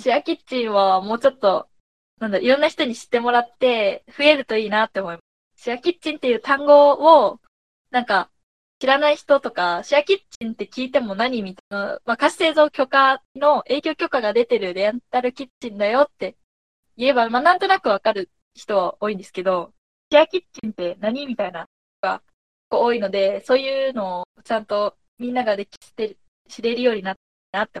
シェアキッチンはもうちょっと、なんだ、いろんな人に知ってもらって増えるといいなって思います。シェアキッチンっていう単語を、なんか、知らない人とか、シェアキッチンって聞いても何みたいな、まあ、貸し製造許可の営業許可が出てるレンタルキッチンだよって言えば、まあ、なんとなくわかる人は多いんですけど、シェアキッチンって何みたいなのが多いので、そういうのをちゃんとみんなができて知れるようになったなって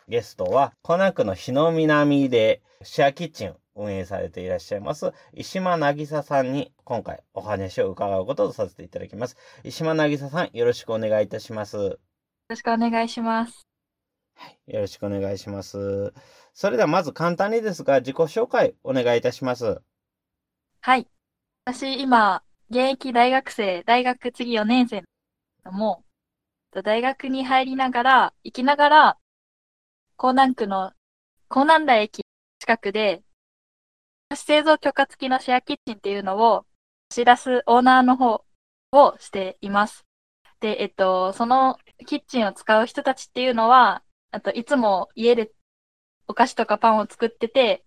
ゲストは、コナ区の日の南でシェアキッチンを運営されていらっしゃいます、石間渚さんに今回お話を伺うこととさせていただきます。石間渚さん、よろしくお願いいたします。よろしくお願いします。はい、よろしくお願いします。それではまず簡単にですが、自己紹介お願いいたします。はい。私、今、現役大学生、大学次4年生のも、大学に入りながら、行きながら、江南区の江南台駅近くで、製造許可付きのシェアキッチンっていうのを知らすオーナーの方をしています。で、えっと、そのキッチンを使う人たちっていうのは、あといつも家でお菓子とかパンを作ってて、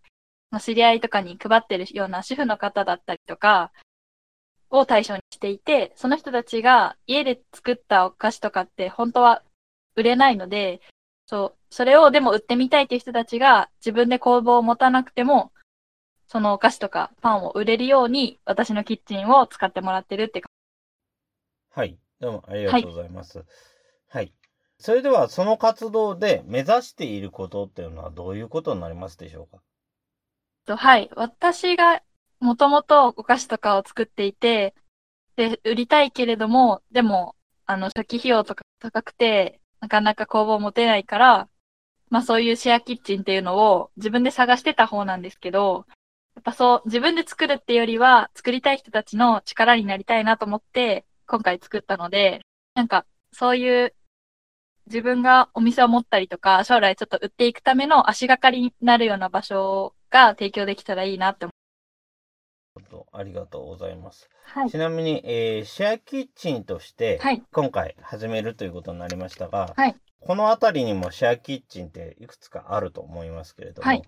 知り合いとかに配ってるような主婦の方だったりとか、を対象にしていて、その人たちが家で作ったお菓子とかって本当は売れないので、そう、それをでも売ってみたいっていう人たちが自分で工房を持たなくても、そのお菓子とかパンを売れるように私のキッチンを使ってもらってるってはい。どうもありがとうございます。はい、はい。それではその活動で目指していることっていうのはどういうことになりますでしょうか？はい。私がもともとお菓子とかを作っていて、で、売りたいけれども、でも、あの、初期費用とか高くて、なかなか工房持てないから、まあそういうシェアキッチンっていうのを自分で探してた方なんですけど、やっぱそう、自分で作るってよりは、作りたい人たちの力になりたいなと思って、今回作ったので、なんか、そういう自分がお店を持ったりとか、将来ちょっと売っていくための足がかりになるような場所が提供できたらいいなって思ありがとうございます。はい、ちなみに、えー、シェアキッチンとして、今回始めるということになりましたが、はい、この辺りにもシェアキッチンっていくつかあると思いますけれども、はい、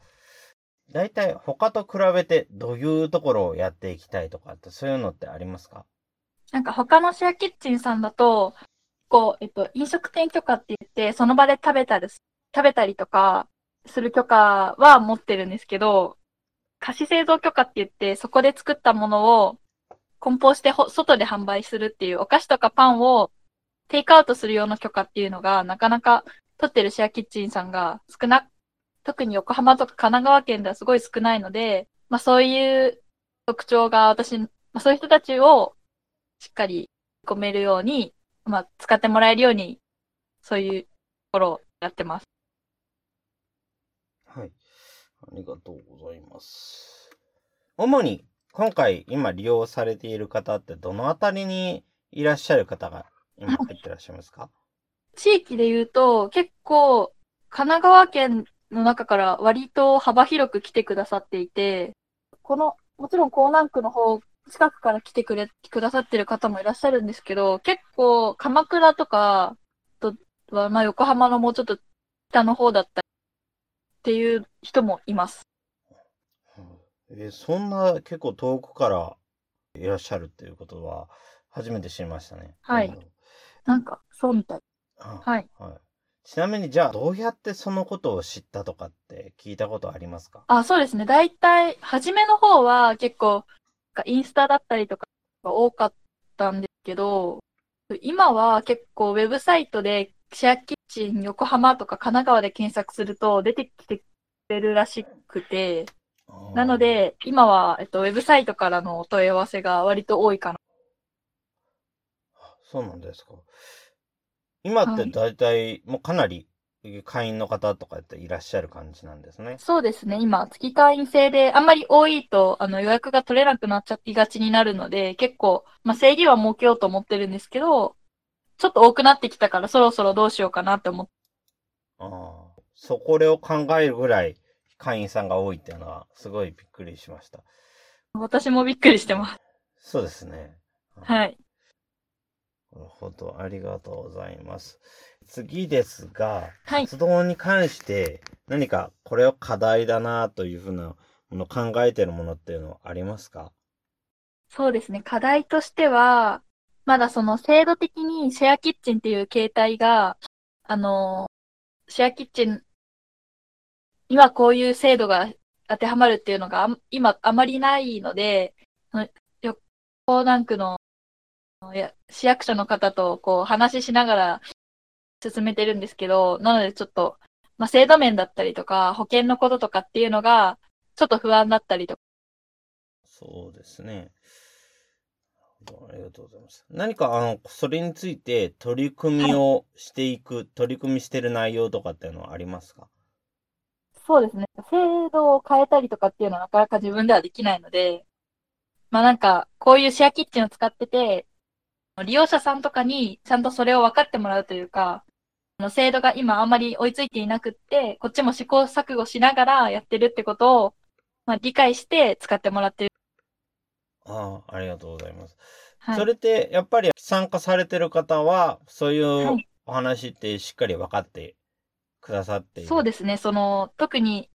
大体他と比べてどういうところをやっていきたいとかってそういうのってありますか？なんか他のシェアキッチンさんだと、こう、えっと、飲食店許可って言って、その場で食べたり、食べたりとかする許可は持ってるんですけど、貸し製造許可って言って、そこで作ったものを梱包して外で販売するっていうお菓子とかパンをテイクアウトする用の許可っていうのがなかなか取ってるシェアキッチンさんが少な、特に横浜とか神奈川県ではすごい少ないので、まあそういう特徴が私、まあそういう人たちをしっかり込めるように、まあ使ってもらえるように、そういうところをやってます。ありがとうございます。主に今回今利用されている方ってどのあたりにいらっしゃる方が今入ってらっしゃいますか？地域で言うと結構神奈川県の中から割と幅広く来てくださっていて、この、もちろん江南区の方、近くから来てくれ、くださってる方もいらっしゃるんですけど、結構鎌倉とかとは、まあ横浜のもうちょっと北の方だったりっていう人もいます。えー、そんな結構遠くからいらっしゃるっていうことは、初めて知りましたね。はいなんか、そうみたい。あはい。はい。ちなみに、じゃあ、どうやってそのことを知ったとかって聞いたことありますか？あ、そうですね。大体、初めの方は結構、インスタだったりとかが多かったんですけど、今は結構ウェブサイトでシェアキッチン横浜とか神奈川で検索すると出てきてくれるらしくて、なの、で、今は、えっと、ウェブサイトからのお問い合わせが割と多いかな。そうなんですか。今ってはい大体、もうかなり会員の方とかっていらっしゃる感じなんですね。そうですね。今、月会員制で、あんまり多いと、あの、予約が取れなくなっちゃいがちになるので、結構、まあ、制限は設けようと思ってるんですけど、ちょっと多くなってきたから、そろそろどうしようかなって思って、ああ。そこれを考えるぐらい会員さんが多いっていうのは、すごいびっくりしました。私もびっくりしてます。そうですね。はい。なるほど。ありがとうございます。次ですが、はい活動に関して何かこれを課題だなというふうなものを考えているものっていうのはありますか？そうですね。課題としては、まだその制度的にシェアキッチンっていう形態が、あの、シェアキッチン、今こういう制度が当てはまるっていうのが今あまりないので、横南区の市役所の方とこう話ししながら進めてるんですけど、なのでちょっと、まあ、制度面だったりとか、保険のこととかっていうのが、ちょっと不安だったりとか、そうですね。ありがとうございます。何か、あの、それについて取り組みをしていく、取り組みしてる内容とかっていうのはありますか？そうですね。制度を変えたりとかっていうのはなかなか自分ではできないので、まあなんか、こういうシェアキッチンを使ってて、利用者さんとかにちゃんとそれを分かってもらうというか、あの制度が今あんまり追いついていなくって、こっちも試行錯誤しながらやってるってことを、まあ理解して使ってもらってる。ああ、ありがとうございます。はい。それって、やっぱり参加されてる方は、そういはういお話ってしっかり分かってくださっている？そうですね。その、特に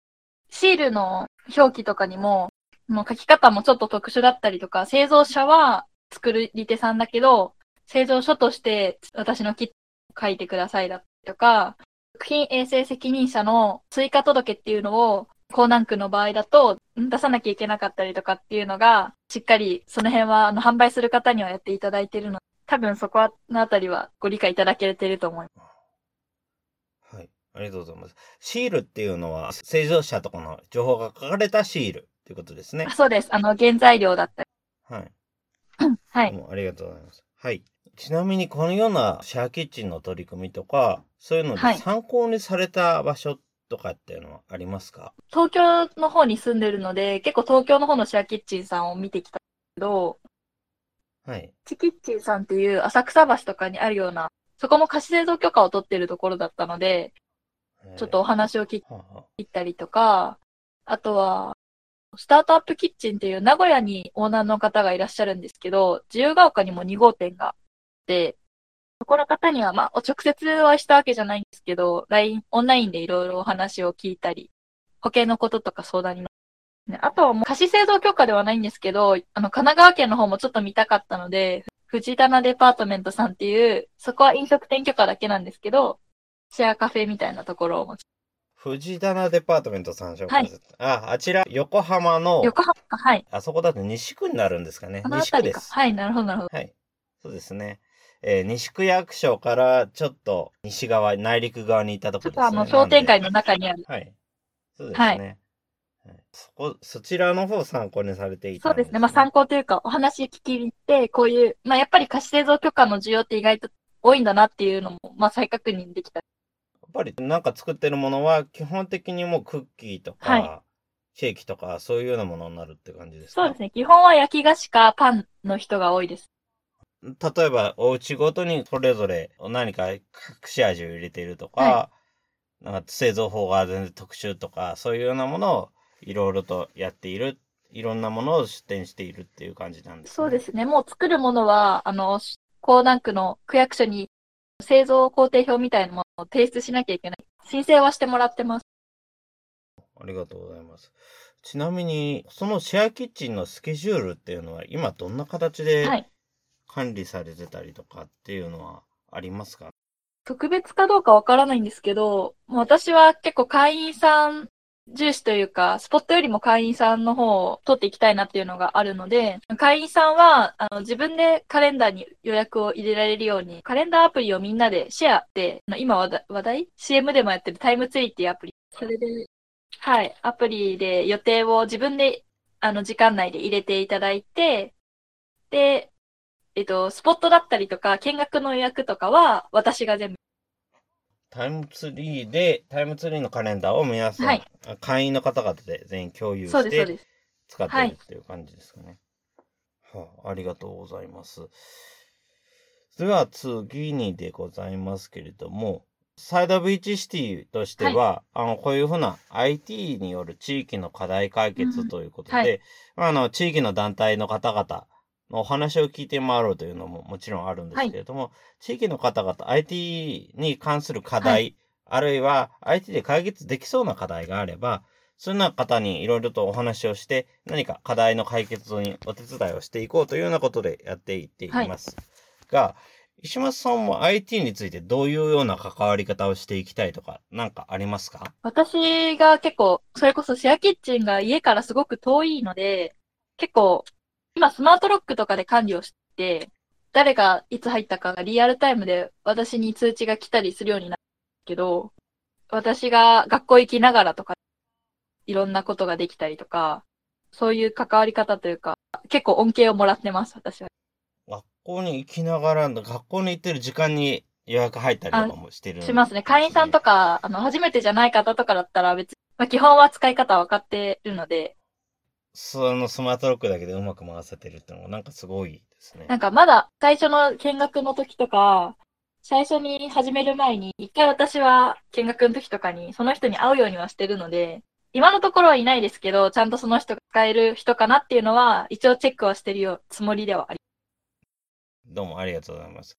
シールの表記とかにも、もう書き方もちょっと特殊だったりとか、製造者は作り手さんだけど、製造所として私のキッチンを書いてくださいだとか、食品衛生責任者の追加届っていうのを、江南区の場合だと出さなきゃいけなかったりとかっていうのが、しっかりその辺はあの販売する方にはやっていただいているので、多分そこのあたりはご理解いただけてると思います。はい。ありがとうございます。シールっていうのは、製造者とかの情報が書かれたシールっていうことですねあ。そうです。あの、原材料だったり。はい。はい。ありがとうございます。はい。ちなみに、このようなシェアキッチンの取り組みとか、そういうのではい参考にされた場所とかっていうのはありますか、東京の方に住んでるので、結構東京の方のシェアキッチンさんを見てきたけど、はい。チキッチンさんっていう浅草橋とかにあるような、そこも貸し製造許可を取ってるところだったので、ちょっとお話を聞いたりとか、あとは、スタートアップキッチンっていう名古屋にオーナーの方がいらっしゃるんですけど、自由が丘にも2号店があって、そこの方には、まあ、お直接お会いしたわけじゃないんですけど、LINE、オンラインでいろいろお話を聞いたり、保険のこととか相談にあとはもう貸し製造許可ではないんですけど、あの、神奈川県の方もちょっと見たかったので、藤棚デパートメントさんっていう、そこは飲食店許可だけなんですけど、シェアカフェみたいなところを藤棚デパートメントさん紹介されて、あ、あちら、横浜の、横浜か、はい。あそこだと西区になるんですかね。西区。です。はい、なるほど、なるほど。はい。そうですね。えー西区役所からちょっと西側、内陸側に行ったところですね。ちょっとあの、商店街の中にある。ではい。そうですね。はいはいそこ、そちらの方を参考にされていたんそうですね。まあ参考というか、お話聞きに行って、こういう、まあやっぱり貸し製造許可の需要って意外と多いんだなっていうのも、まあ再確認できた。やっぱりなんか作ってるものは基本的にもうクッキーとか、はケーキとかそういうようなものになるって感じですか？そうですね。基本は焼き菓子かパンの人が多いです。例えば、お家ごとにそれぞれ何か隠し味を入れているとか、なんか製造法が全然特殊とか、そういうようなものをいろいろとやっている、いろんなものを出店しているっていう感じなんですね。そうですね。もう作るものは、あの、江南区の区役所に製造工程表みたいなものを提出しなきゃいけない。申請はしてもらってます。ありがとうございます。ちなみに、そのシェアキッチンのスケジュールっていうのは今どんな形ではい。管理されてたりとかっていうのはありますか？特別かどうかわからないんですけど、私は結構会員さん重視というか、スポットよりも会員さんの方を取っていきたいなっていうのがあるので、会員さんは、あの、自分でカレンダーに予約を入れられるように、カレンダーアプリをみんなでシェアで、今話題 ?CM でもやってるタイムツリーっていうアプリ。それで、はい、アプリで予定を自分で、あの、時間内で入れていただいて、で、えっと、スポットだったりとか、見学の予約とかは、私が全部。タイムツリーで、タイムツリーのカレンダーを皆さん、はい、会員の方々で全員共有して使ってるっていう感じですかね。はあ、ありがとうございます。では次にでございますけれども、サイドビーチシティとしては、はい、あの、こういうふうな IT による地域の課題解決ということで、うんはい、あの、地域の団体の方々、のお話を聞いて回ろうというのももちろんあるんですけれども、はい、地域の方々、IT に関する課題、はい、あるいは IT で解決できそうな課題があれば、そんな方にいろいろとお話をして、何か課題の解決にお手伝いをしていこうというようなことでやっていっています。はい、が、石松さんも IT についてどういうような関わり方をしていきたいとか、なんかありますか？私が結構、それこそシェアキッチンが家からすごく遠いので、結構今スマートロックとかで管理をして、誰がいつ入ったかがリアルタイムで私に通知が来たりするようになるけど、私が学校行きながらとか、いろんなことができたりとか、そういう関わり方というか、結構恩恵をもらってます、私は。学校に行きながら、学校に行ってる時間に予約入ったりとかもしてる、ね、しますね。会員さんとか、あの、初めてじゃない方とかだったら別に、まあ、基本は使い方分かってるので、そのスマートロックだけでうまく回せてるってのがなんかすごいですね。なんかまだ最初の見学の時とか、最初に始める前に、一回私は見学の時とかにその人に会うようにはしてるので、今のところはいないですけど、ちゃんとその人が使える人かなっていうのは、一応チェックはしてるよ、つもりではありどうもありがとうございます。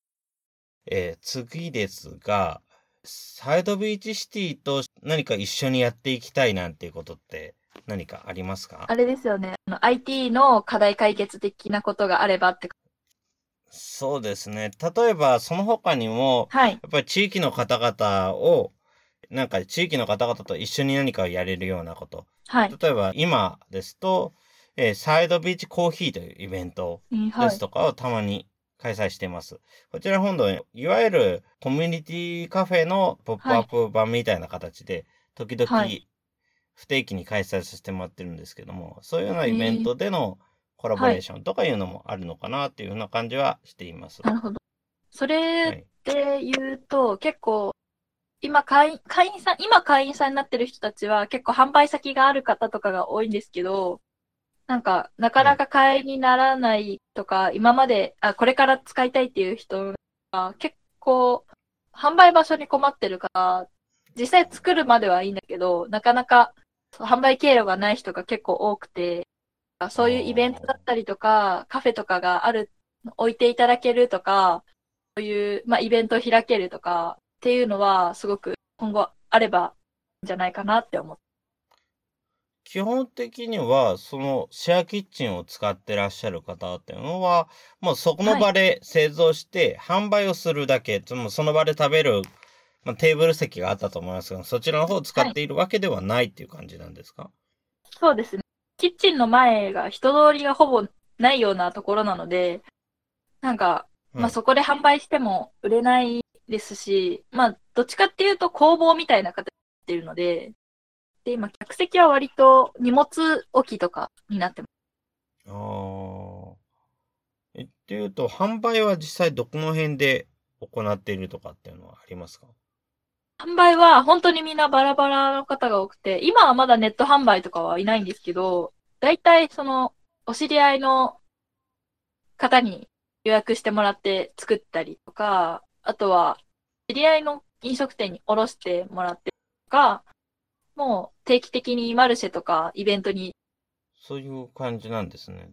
えー、次ですが、サイドビーチシティと何か一緒にやっていきたいなんていうことって何かありますか？あれですよね。あの IT の課題解決的なことがあればって。そうですね。例えば、その他にも、はい、やっぱり地域の方々を、なんか地域の方々と一緒に何かをやれるようなこと。はい、例えば、今ですと、えー、サイドビーチコーヒーというイベントですとかをたまに開催しています。はい、こちら本土、いわゆるコミュニティカフェのポップアップ版みたいな形で、時々不定期に開催させてもらってるんですけども、そういうようなイベントでのコラボレーションとかいうのもあるのかなっていうふうな感じはしています。なるほど。それで言うと、はい、結構、今会員、会員さん、今会員さんになってる人たちは結構販売先がある方とかが多いんですけど、なんか、なかなか会員にならないとか、はい、今まで、あ、これから使いたいっていう人が結構、販売場所に困ってるから、実際作るまではいいんだけど、なかなか販売経路がない人が結構多くて、そういうイベントだったりとか、カフェとかがある、置いていただけるとか、そういう、まあ、イベントを開けるとかっていうのは、すごく今後あればいいんじゃないかなって思って。基本的には、そのシェアキッチンを使ってらっしゃる方っていうのは、もうそこの場で製造して販売をするだけ、はい、その場で食べるまあ、テーブル席があったと思いますが、そちらの方を使っているわけではないっていう感じなんですか、はい、そうですね。キッチンの前が人通りがほぼないようなところなので、なんか、まあそこで販売しても売れないですし、まあどっちかっていうと工房みたいな形ってるので、で、今客席は割と荷物置きとかになってます。ああ。え、っていうと、販売は実際どこの辺で行っているとかっていうのはありますか？販売は本当にみんなバラバラの方が多くて、今はまだネット販売とかはいないんですけど、大体その、お知り合いの方に予約してもらって作ったりとか、あとは、知り合いの飲食店に卸してもらってとか、もう定期的にマルシェとかイベントに。そういう感じなんですね。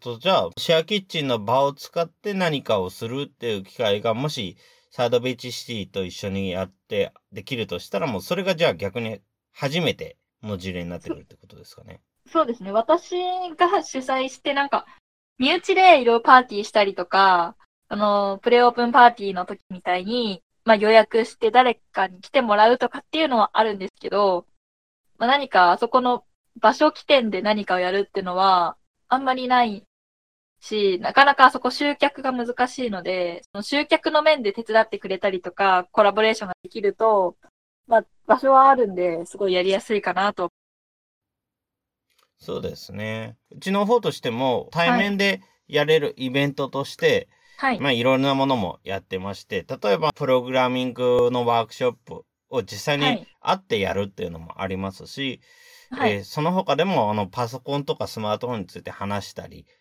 と、じゃあ、シェアキッチンの場を使って何かをするっていう機会が、もし、サードビーチシティと一緒にやってできるとしたら、もうそれがじゃあ逆に初めての事例になってくるってことですかね。そうですね。私が主催して、なんか、身内でいろいろパーティーしたりとか、あの、プレオープンパーティーの時みたいに、まあ予約して誰かに来てもらうとかっていうのはあるんですけど、まあ何かあそこの場所起点で何かをやるっていうのは、あんまりないし、なかなかあそこ集客が難しいので、その集客の面で手伝ってくれたりとか、コラボレーションができると、まあ場所はあるんで、すごいやりやすいかなと。そうですね。うちの方としても対面でやれるイベントとして、はい。まあいろんなものもやってまして、例えばプログラミングのワークショップを実際にはい会ってやるっていうのもありますし、はい。えーその他でもあのパソコンとかスマートフォンについて話したり、うん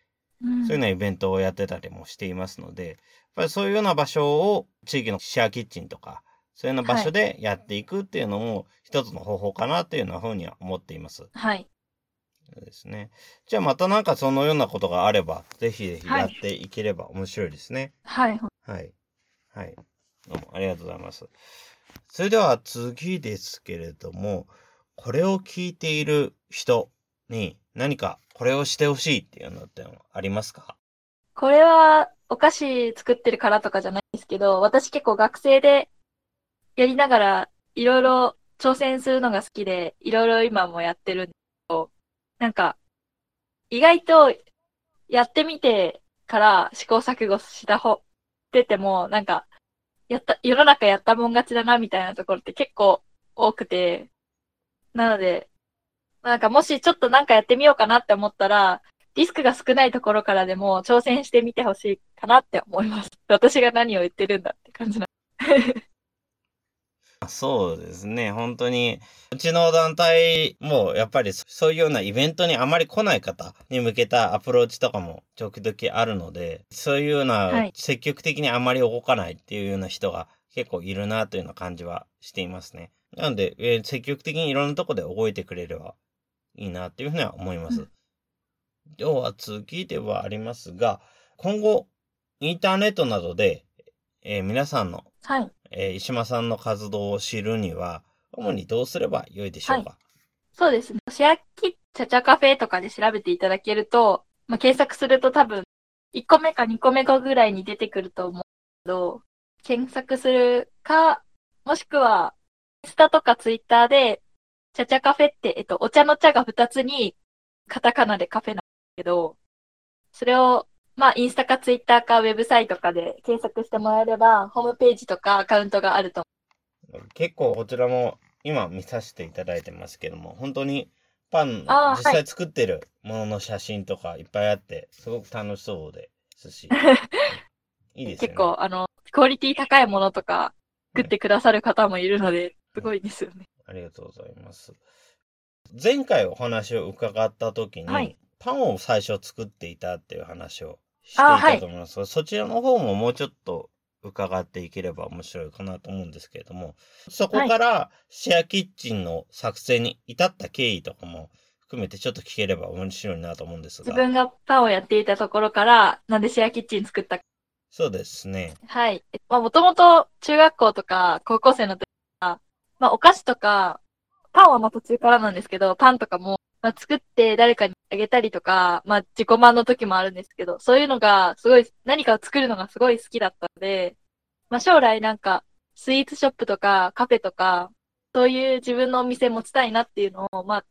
そういうようなイベントをやってたりもしていますので、やっぱりそういうような場所を地域のシェアキッチンとか、そういうような場所でやっていくっていうのも一つの方法かなっていうようなふうには思っています。はい。そうですね。じゃあまたなんかそのようなことがあれば、ぜひぜひはいやっていければ面白いですね。はい。はい。はい。どうもありがとうございます。それでは次ですけれども、これを聞いている人に何かこれをしてほしいっていうのってありますか？これはお菓子作ってるからとかじゃないんですけど、私結構学生でやりながらいろいろ挑戦するのが好きで、いろいろ今もやってるんですけど、なんか意外とやってみてから試行錯誤した方、ってても、なんか、やった、世の中やったもん勝ちだなみたいなところって結構多くて、なので、なんかもしちょっとなんかやってみようかなって思ったら、リスクが少ないところからでも挑戦してみてほしいかなって思います。私が何を言ってるんだって感じな。そうですね。本当に、うちの団体もやっぱりそういうようなイベントにあまり来ない方に向けたアプローチとかも時々あるので、そういうようはない積極的にあまり動かないっていうような人が結構いるなというような感じはしていますね。なので、えー積極的にいろんなとこで動いてくれればいいなっていうふうには思います。うんでは次ではありますが、今後、インターネットなどで、えー皆さんのはい。えー石間さんの活動を知るには、主にどうすればよいでしょうか、そうですね。シェアキチャチャカフェとかで調べていただけると、まあ、検索すると多分、1個目か2個目かぐらいに出てくると思うけど、検索するか、もしくは、インスタとかツイッターで、チャチャカフェって、えっと、お茶の茶が2つに、カタカナでカフェなんですけど、それを、まあ、インスタかツイッターかウェブサイトかで検索してもらえれば、ホームページとかアカウントがあると結構こちらも今見させていただいてますけども、本当にパン、実際作ってるものの写真とかいっぱいあって、すごく楽しそうですし、いいですよね。結構、あの、クオリティ高いものとか作ってくださる方もいるので、すごいですよね。ありがとうございます。前回お話を伺った時に、はいパンを最初作っていたっていう話をしていたと思いますが、そちらの方ももうちょっと伺っていければ面白いかなと思うんですけれども、そこからシェアキッチンの作成に至った経緯とかも含めてちょっと聞ければ面白いなと思うんですが。自分がパンをやっていたところから、なんでシェアキッチン作ったか。そうですね。はい。まあ、もともと中学校とか高校生の時は、まあ、お菓子とか、パンはまあ途中からなんですけど、パンとかも、まあ、作って誰かにあげたりとか、まあ、自己満の時もあるんですけど、そういうのがすごい、何かを作るのがすごい好きだったので、まあ、将来なんか、スイーツショップとかカフェとか、そういう自分のお店持ちたいなっていうのを、まあ、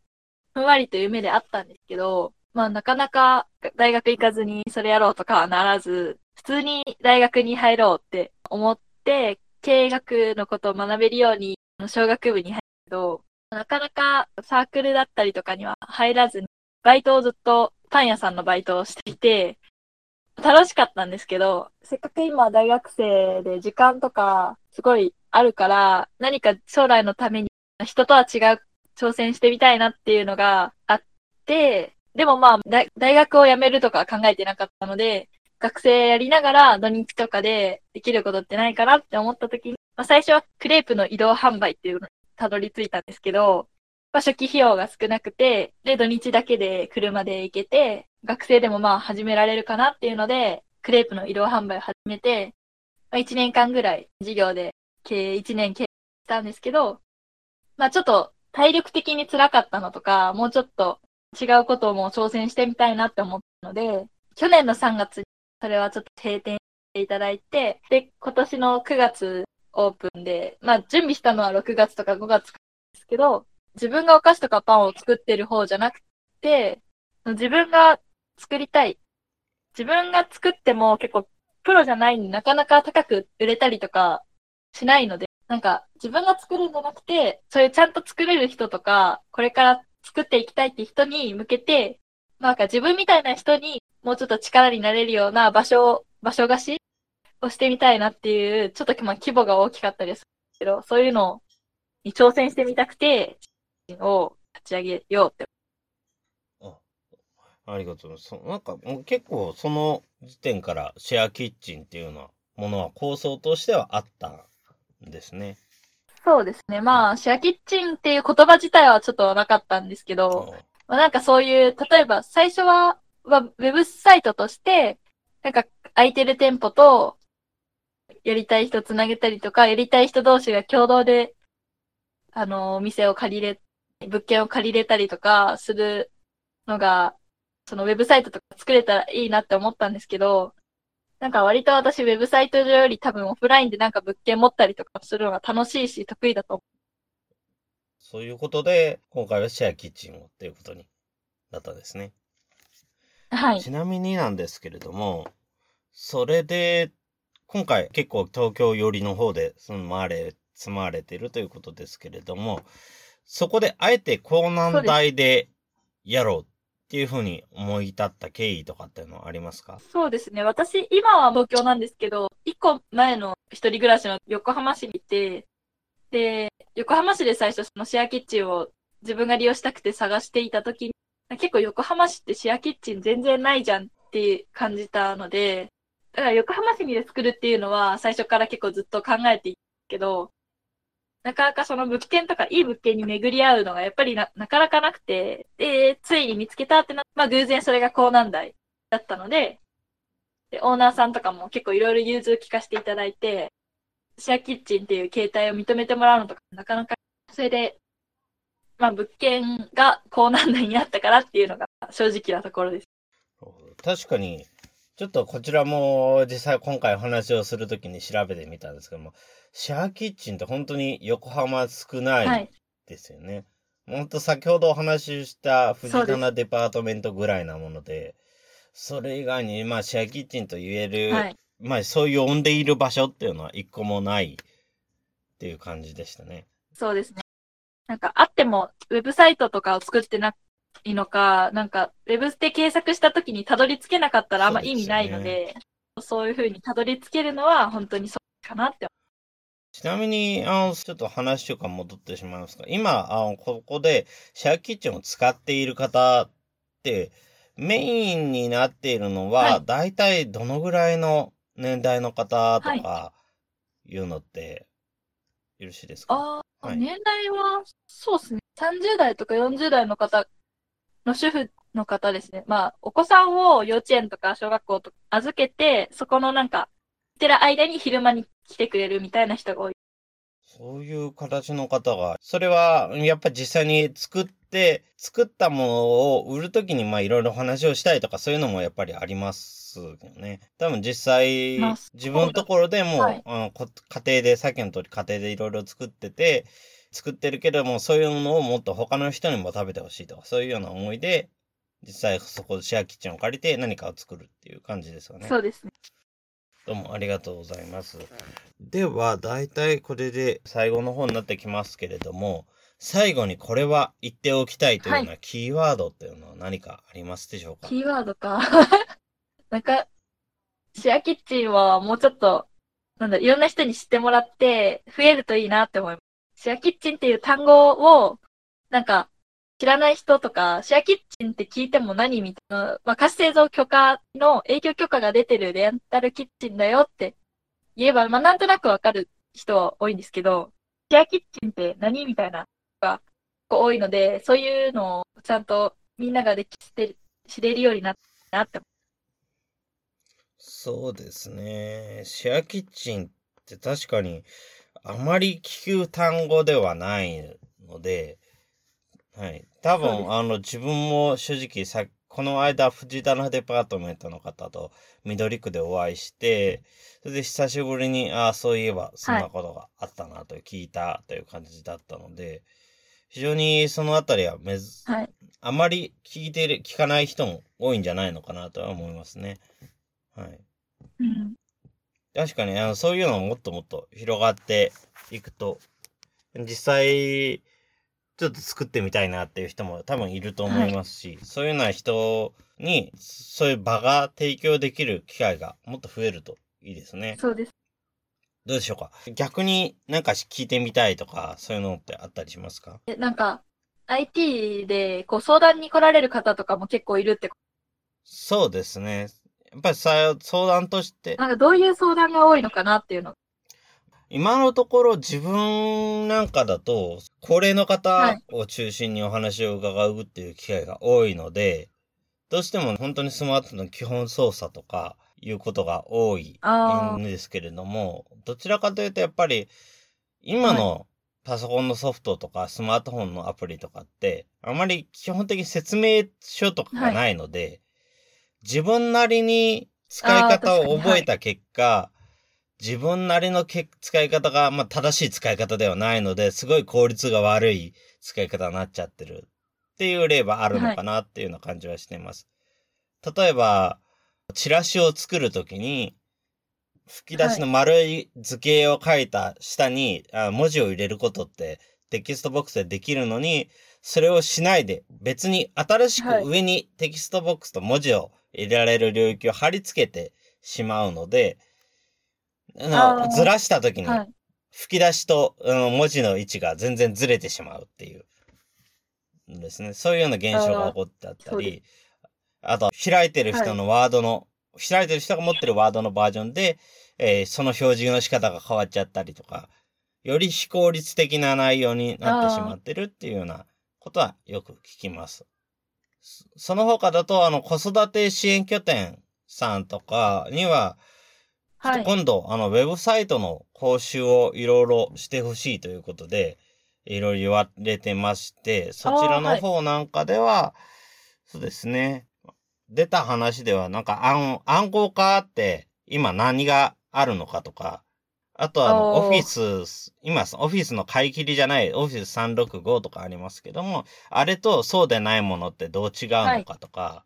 ふんわりと夢であったんですけど、まあ、なかなか大学行かずにそれやろうとかはならず、普通に大学に入ろうって思って、経営学のことを学べるように、の小学部に入ったけど、なかなかサークルだったりとかには入らずに、バイトをずっとパン屋さんのバイトをしていて、楽しかったんですけど、せっかく今大学生で時間とかすごいあるから、何か将来のために人とは違う挑戦してみたいなっていうのがあって、でもまあ大学を辞めるとか考えてなかったので、学生やりながら土日とかでできることってないかなって思った時に、まあ、最初はクレープの移動販売っていうのにたどり着いたんですけど、まあ、初期費用が少なくて、で、土日だけで車で行けて、学生でもまあ始められるかなっていうので、クレープの移動販売を始めて、まあ、1年間ぐらい授業で経営1年経営したんですけど、まあちょっと体力的に辛かったのとか、もうちょっと違うことをもう挑戦してみたいなって思ったので、去年の3月にそれはちょっと閉店していただいて、で、今年の9月オープンで、まあ準備したのは6月とか5月ですけど、自分がお菓子とかパンを作ってる方じゃなくて、自分が作りたい。自分が作っても結構プロじゃないんでなかなか高く売れたりとかしないので、なんか自分が作るんじゃなくて、そういうちゃんと作れる人とか、これから作っていきたいって人に向けて、なんか自分みたいな人にもうちょっと力になれるような場所を、場所貸しをしてみたいなっていう、ちょっとまあ規模が大きかったですけど、そういうのに挑戦してみたくて、を立ち上げようって。あありがとうございます。なんかもう結構その時点からシェアキッチンっていうのは、ものは構想としてはあったんですね。そうですね。まあ、シェアキッチンっていう言葉自体はちょっとなかったんですけど、まあ、なんかそういう、例えば最初は、はウェブサイトとして、なんか空いてる店舗とやりたい人つなげたりとか、やりたい人同士が共同で、あの、お店を借りれ、物件を借りれたりとかするのが、そのウェブサイトとか作れたらいいなって思ったんですけど、なんか割と私ウェブサイト上より多分オフラインでなんか物件持ったりとかするのが楽しいし得意だと思う。そういうことで、今回はシェアキッチンをっていうことになったんですね。はい。ちなみになんですけれども、それで、今回結構東京寄りの方で住まれ、住まれてるということですけれども、そこであえて高難大でやろうっていうふうに思い立った経緯とかっていうのはありますか？そうですね。私、今は東京なんですけど、一個前の一人暮らしの横浜市にいて、で、横浜市で最初そのシェアキッチンを自分が利用したくて探していた時に、結構横浜市ってシェアキッチン全然ないじゃんって感じたので、だから横浜市に作るっていうのは最初から結構ずっと考えていたけど、なかなかその物件とかいい物件に巡り合うのがやっぱりなかなかなくて、で、ついに見つけたってな、まあ偶然それが高難題だったので、で、オーナーさんとかも結構いろいろ融通聞かせていただいて、シェアキッチンっていう形態を認めてもらうのとかなかなか、それで、まあ物件が高難題になったからっていうのが正直なところです。確かに、ちょっとこちらも実際今回お話をするときに調べてみたんですけども、シェアキッチンって本当に横浜少ないですよね。はい、本当先ほどお話しした藤棚デパートメントぐらいなもので、それ以外に、まあシェアキッチンと言える、はい、まあそういう呼んでいる場所っていうのは一個もないっていう感じでしたね。そうですね。なんかあっても、ウェブサイトとかを作ってないのか、なんか、ウェブで検索した時にたどり着けなかったらあんま意味ないので、そう、ね,、いうふうにたどり着けるのは本当にそうかなって。ちなみに、あの、ちょっと話とか戻ってしまいますが、今、あの、ここでシェアキッチンを使っている方って、メインになっているのは、はい、大体どのぐらいの年代の方とか、い。うのって、よろしいですか、ああ、はい、年代は、そうですね。30代とか40代の方の主婦の方ですね。まあ、お子さんを幼稚園とか小学校とか預けて、そこのなんか、ってる間に昼間に来てくれるみたいな人が多い。そういう形の方が、それはやっぱ実際に作って、作ったものを売るときにまあいろいろ話をしたいとかそういうのもやっぱりありますよね。多分実際、自分のところでも、はい、家庭で、さっきの通り家庭でいろいろ作ってて、作ってるけども、そういうのをもっと他の人にも食べてほしいとか、そういうような思いで、実際そこでシェアキッチンを借りて何かを作るっていう感じですよね。そうですね。どうもありがとうございます。では、だいたいこれで最後の方になってきますけれども、最後にこれは言っておきたいというようなキーワードっていうのは何かありますでしょうか、はい、キーワードか。なんか、シェアキッチンはもうちょっと、なんだ、いろんな人に知ってもらって増えるといいなって思います。シェアキッチンっていう単語を、なんか、知らない人とか、シェアキッチンって聞いても何みたいな、まあ、貸し製造許可の営業許可が出てるレンタルキッチンだよって言えば、まあ、なんとなくわかる人は多いんですけど、シェアキッチンって何みたいなのが多いので、そういうのをちゃんとみんなができて知れるようになったなってそうですね。シェアキッチンって確かに、あまり聞く単語ではないので、はい。多分、あの、自分も正直さ、この間、藤田のデパートメントの方と緑区でお会いして、それで久しぶりに、ああ、そういえば、そんなことがあったなと聞いたという感じだったので、非常にそのあたりはめず、はい。あまり聞いてる、聞かない人も多いんじゃないのかなとは思いますね。はい。うん。確かに、あの、そういうのももっともっと広がっていくと、実際、ちょっと作ってみたいなっていう人も多分いると思いますし、そういうような人に、そういう場が提供できる機会がもっと増えるといいですね。そうです。どうでしょうか？逆になんか聞いてみたいとか、そういうのってあったりしますか？えなんか、IT で、こう、相談に来られる方とかも結構いるってこそうですね。やっぱりさ相談として。と、なんかどういう相談が多いのかなっていうの。今のところ自分なんかだと、高齢の方を中心にお話を伺うっていう機会が多いので、どうしても本当にスマートの基本操作とかいうことが多いあんですけれども、どちらかというとやっぱり今のパソコンのソフトとかスマートフォンのアプリとかって、あまり基本的に説明書とかがないので、自分なりに使い方を覚えた結果、自分なりのけ使い方が、まあ、正しい使い方ではないので、すごい効率が悪い使い方になっちゃってるっていう例はあるのかなっていうような感じはしています。例えば、チラシを作るときに、吹き出しの丸い図形を書いた下に、あ文字を入れることってテキストボックスでできるのに、それをしないで別に新しくはい。上にテキストボックスと文字を入れられる領域を貼り付けてしまうので、あのずらした時にはい。吹き出しと、あの文字の位置が全然ずれてしまうっていう。ですね。そういうような現象が起こってあったり、あと、開いてる人のワードの、開いてる人が持ってるワードのバージョンで、えーその表示の仕方が変わっちゃったりとか、より非効率的な内容になってしまってるっていうようなことはよく聞きます。そその他だと、あの、子育て支援拠点さんとかには、はい。今度、あの、ウェブサイトの講習をいろいろしてほしいということで、いろいろ言われてまして、そちらの方なんかでは、そうですね、出た話では、なんか暗、暗号化って今何があるのかとか、あとはあの、オフィス、今、オフィスの買い切りじゃない、オフィス365とかありますけども、あれとそうでないものってどう違うのかとか、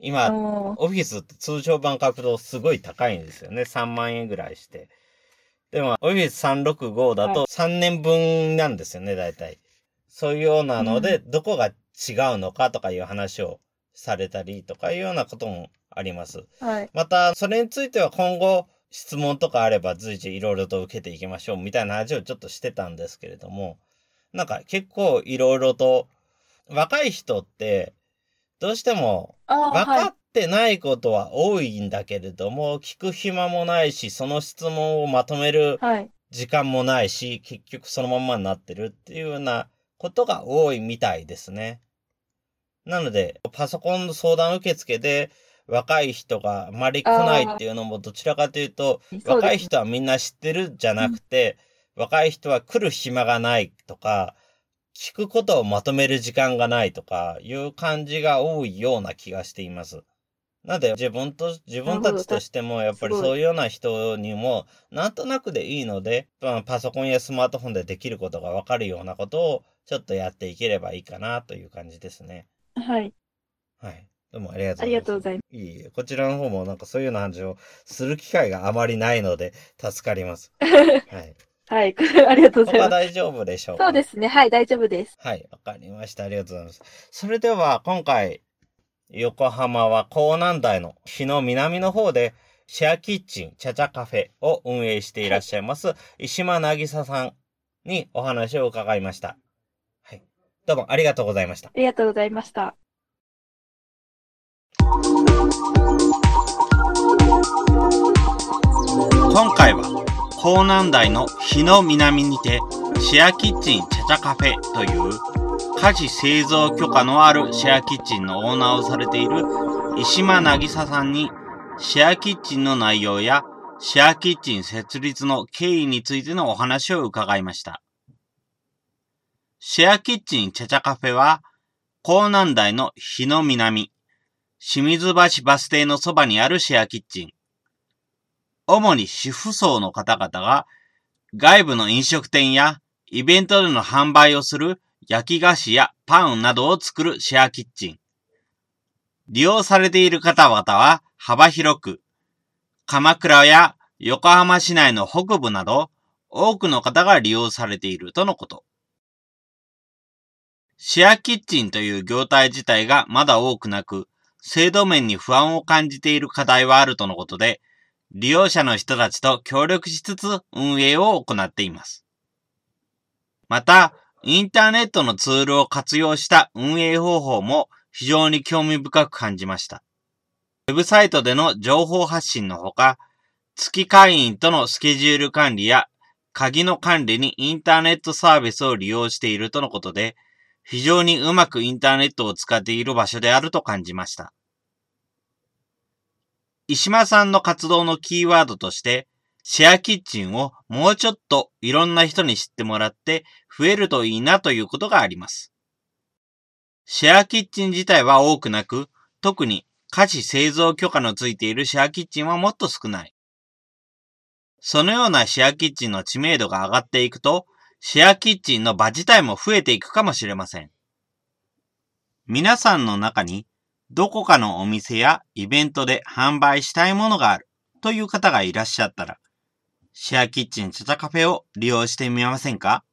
今、おーオフィスって通常版買うとすごい高いんですよね。3万円ぐらいして。でも、オフィス365だと3年分なんですよね、大体。そういうようなので、どこが違うのかとかいう話をされたりとかいうようなこともあります。はい。また、それについては今後、質問とかあれば随時いろいろと受けていきましょうみたいな話をちょっとしてたんですけれども、なんか結構いろいろと、若い人って、どうしても分はいか。ってないことは多いんだけれども、聞く暇もないし、その質問をまとめるはい。時間もないし、結局そのまんまになってるっていうようなことが多いみたいですね。なので、パソコンの相談受付で若い人があまり来ないっていうのもどちらかというと、若い人はみんな知ってるじゃなくて、若い人は来る暇がないとか、聞くことをまとめる時間がないとかいう感じが多いような気がしています。なので自分と、自分たちとしてもやっぱりそういうような人にもなんとなくでいいので、まあパソコンやスマートフォンでできることがわかるようなことをちょっとやっていければいいかなという感じですね。はい。はい。どうもありがとうございます。ありがとうございます。いえいえ、こちらの方もなんかそういうような話をする機会があまりないので助かります。はい。はい。ありがとうございます。他大丈夫でしょうか？そうですね。はい、大丈夫です。はい、わかりました。ありがとうございます。それでは、今回、横浜は港南台の日の南の方で、シェアキッチン、チャチャカフェを運営していらっしゃいます、石間なぎささんにお話を伺いました。はい。どうもありがとうございました。ありがとうございました。今回は、港南台の日の南にて、シェアキッチンチャチャカフェという、家事製造許可のあるシェアキッチンのオーナーをされている石間なぎささんに、シェアキッチンの内容や、シェアキッチン設立の経緯についてのお話を伺いました。シェアキッチンチャチャカフェは、港南台の日の南、清水橋バス停のそばにあるシェアキッチン。主に主婦層の方々が外部の飲食店やイベントでの販売をする焼き菓子やパンなどを作るシェアキッチン。利用されている方々は幅広く、鎌倉や横浜市内の北部など多くの方が利用されているとのこと。シェアキッチンという業態自体がまだ多くなく、制度面に不安を感じている課題はあるとのことで、利用者の人たちと協力しつつ運営を行っています。また、インターネットのツールを活用した運営方法も非常に興味深く感じました。ウェブサイトでの情報発信のほか、月会員とのスケジュール管理や鍵の管理にインターネットサービスを利用しているとのことで、非常にうまくインターネットを使っている場所であると感じました。石間さんの活動のキーワードとして、シェアキッチンをもうちょっといろんな人に知ってもらって増えるといいなということがあります。シェアキッチン自体は多くなく、特に菓子製造許可のついているシェアキッチンはもっと少ない。そのようなシェアキッチンの知名度が上がっていくと、シェアキッチンの場自体も増えていくかもしれません。皆さんの中にどこかのお店やイベントで販売したいものがあるという方がいらっしゃったら、シェアキッチンチャチャカフェを利用してみませんか？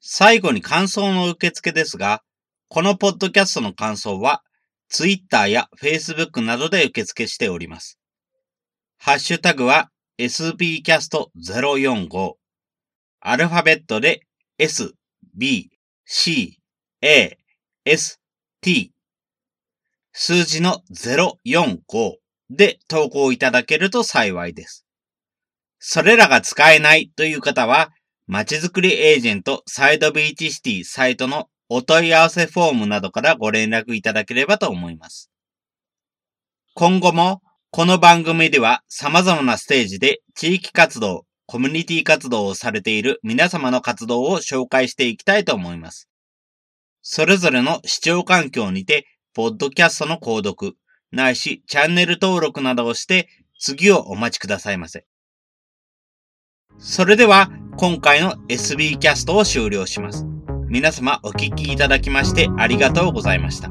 最後に感想の受付ですが、このポッドキャストの感想は、Twitter や Facebook などで受付しております。ハッシュタグは sbcast045 アルファベットで s, b, c, a, s, t 数字の045で投稿いただけると幸いです。それらが使えないという方は、まちづくりエージェントサイドビーチシティサイトのお問い合わせフォームなどからご連絡いただければと思います。今後もこの番組では様々なステージで地域活動、コミュニティ活動をされている皆様の活動を紹介していきたいと思います。それぞれの視聴環境にて、ポッドキャストの購読、ないしチャンネル登録などをして次をお待ちくださいませ。それでは今回の SB キャストを終了します。皆様お聞きいただきましてありがとうございました。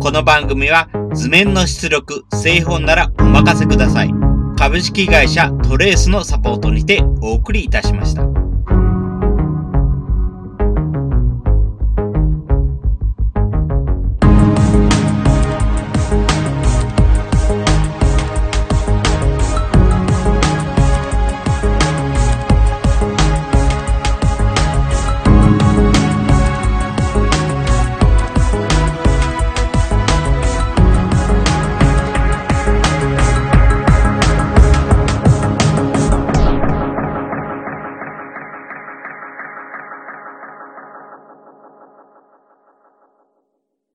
この番組は図面の出力、製本ならお任せください。株式会社トレースのサポートにてお送りいたしました。